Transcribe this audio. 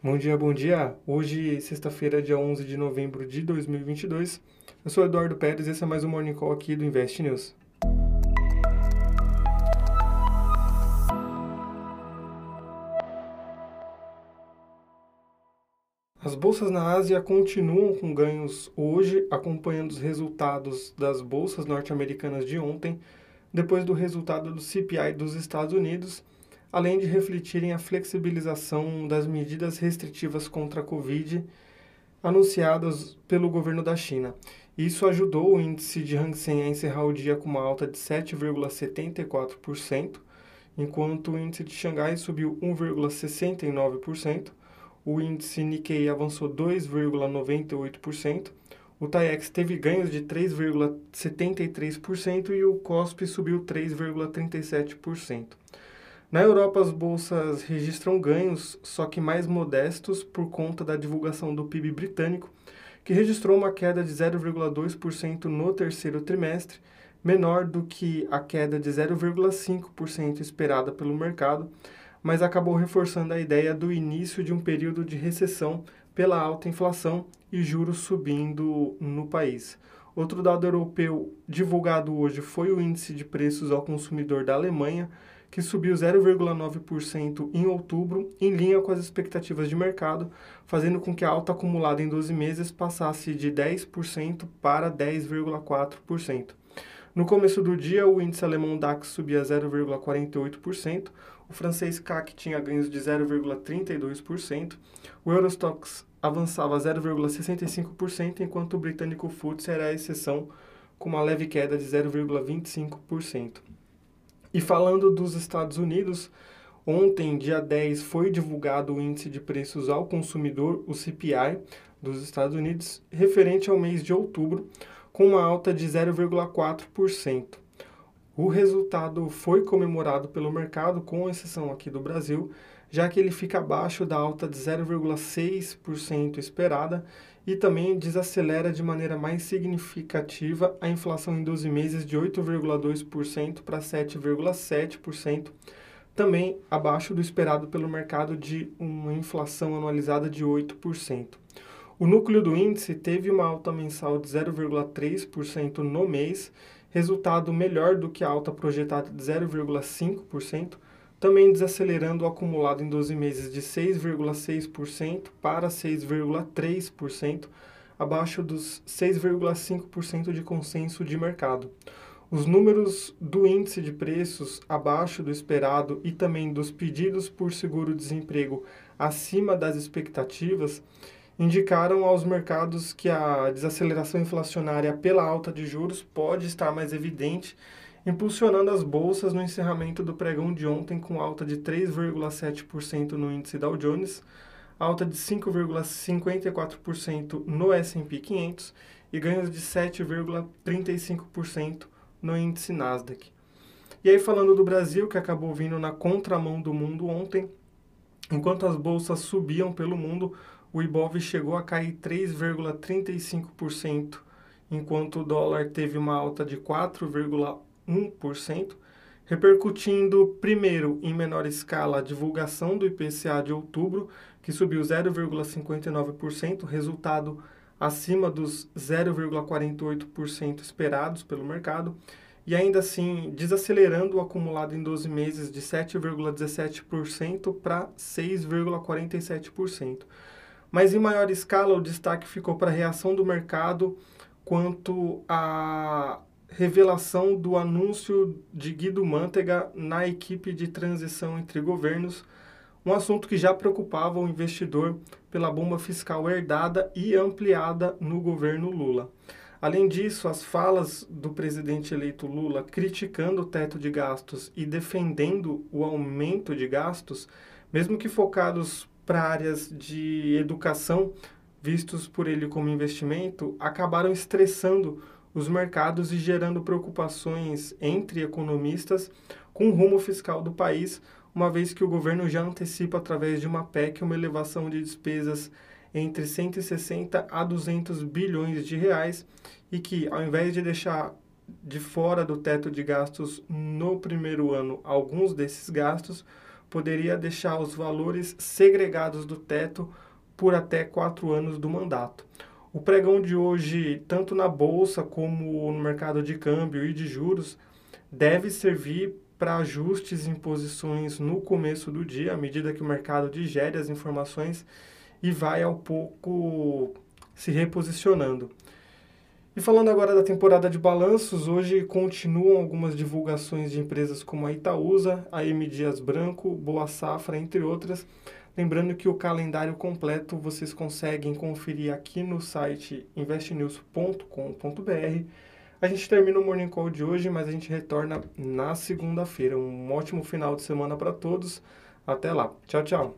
Bom dia, bom dia. Hoje, sexta-feira, dia 11 de novembro de 2022. Eu sou Eduardo Pérez e esse é mais um Morning Call aqui do Invest News. As bolsas na Ásia continuam com ganhos hoje, acompanhando os resultados das bolsas norte-americanas de ontem, depois do resultado do CPI dos Estados Unidos além de refletirem a flexibilização das medidas restritivas contra a Covid anunciadas pelo governo da China. Isso ajudou o índice de Hang Seng a encerrar o dia com uma alta de 7,74%, enquanto o índice de Xangai subiu 1,69%, o índice Nikkei avançou 2,98%, o TAIEX teve ganhos de 3,73% e o COSP subiu 3,37%. Na Europa, as bolsas registram ganhos, só que mais modestos por conta da divulgação do PIB britânico, que registrou uma queda de 0,2% no terceiro trimestre, menor do que a queda de 0,5% esperada pelo mercado, mas acabou reforçando a ideia do início de um período de recessão pela alta inflação e juros subindo no país. Outro dado europeu divulgado hoje foi o índice de preços ao consumidor da Alemanha, que subiu 0,9% em outubro, em linha com as expectativas de mercado, fazendo com que a alta acumulada em 12 meses passasse de 10% para 10,4%. No começo do dia, o índice alemão DAX subia 0,48%, o francês CAC tinha ganhos de 0,32%, o Eurostox avançava 0,65%, enquanto o britânico FTSE era a exceção, com uma leve queda de 0,25%. E falando dos Estados Unidos, ontem, dia 10, foi divulgado o índice de preços ao consumidor, o CPI, dos Estados Unidos, referente ao mês de outubro, com uma alta de 0,4%. O resultado foi comemorado pelo mercado, com exceção aqui do Brasil, já que ele fica abaixo da alta de 0,6% esperada e também desacelera de maneira mais significativa a inflação em 12 meses de 8,2% para 7,7%, também abaixo do esperado pelo mercado de uma inflação anualizada de 8%. O núcleo do índice teve uma alta mensal de 0,3% no mês, resultado melhor do que a alta projetada de 0,5%, também desacelerando o acumulado em 12 meses de 6,6% para 6,3%, abaixo dos 6,5% de consenso de mercado. Os números do índice de preços abaixo do esperado e também dos pedidos por seguro-desemprego acima das expectativas indicaram aos mercados que a desaceleração inflacionária pela alta de juros pode estar mais evidente impulsionando as bolsas no encerramento do pregão de ontem com alta de 3,7% no índice Dow Jones, alta de 5,54% no S&P 500 e ganhos de 7,35% no índice Nasdaq. E aí falando do Brasil, que acabou vindo na contramão do mundo ontem, enquanto as bolsas subiam pelo mundo, o Ibov chegou a cair 3,35%, enquanto o dólar teve uma alta de 4,1%, 1%, repercutindo primeiro em menor escala a divulgação do IPCA de outubro, que subiu 0,59%, resultado acima dos 0,48% esperados pelo mercado, e ainda assim desacelerando o acumulado em 12 meses de 7,17% para 6,47%. Mas em maior escala, o destaque ficou para a reação do mercado quanto a revelação do anúncio de Guido Mantega na equipe de transição entre governos, um assunto que já preocupava o investidor pela bomba fiscal herdada e ampliada no governo Lula. Além disso, as falas do presidente eleito Lula criticando o teto de gastos e defendendo o aumento de gastos, mesmo que focados para áreas de educação, vistos por ele como investimento, acabaram estressando os mercados e gerando preocupações entre economistas com o rumo fiscal do país, uma vez que o governo já antecipa através de uma PEC uma elevação de despesas entre 160 a 200 bilhões de reais e que, ao invés de deixar de fora do teto de gastos no primeiro ano alguns desses gastos, poderia deixar os valores segregados do teto por até quatro anos do mandato. O pregão de hoje, tanto na bolsa como no mercado de câmbio e de juros, deve servir para ajustes em posições no começo do dia, à medida que o mercado digere as informações e vai ao pouco se reposicionando. E falando agora da temporada de balanços, hoje continuam algumas divulgações de empresas como a Itaúsa, a M Dias Branco, Boa Safra, entre outras. Lembrando que o calendário completo vocês conseguem conferir aqui no site investnews.com.br. A gente termina o Morning Call de hoje, mas a gente retorna na segunda-feira. Um ótimo final de semana para todos. Até lá. Tchau, tchau.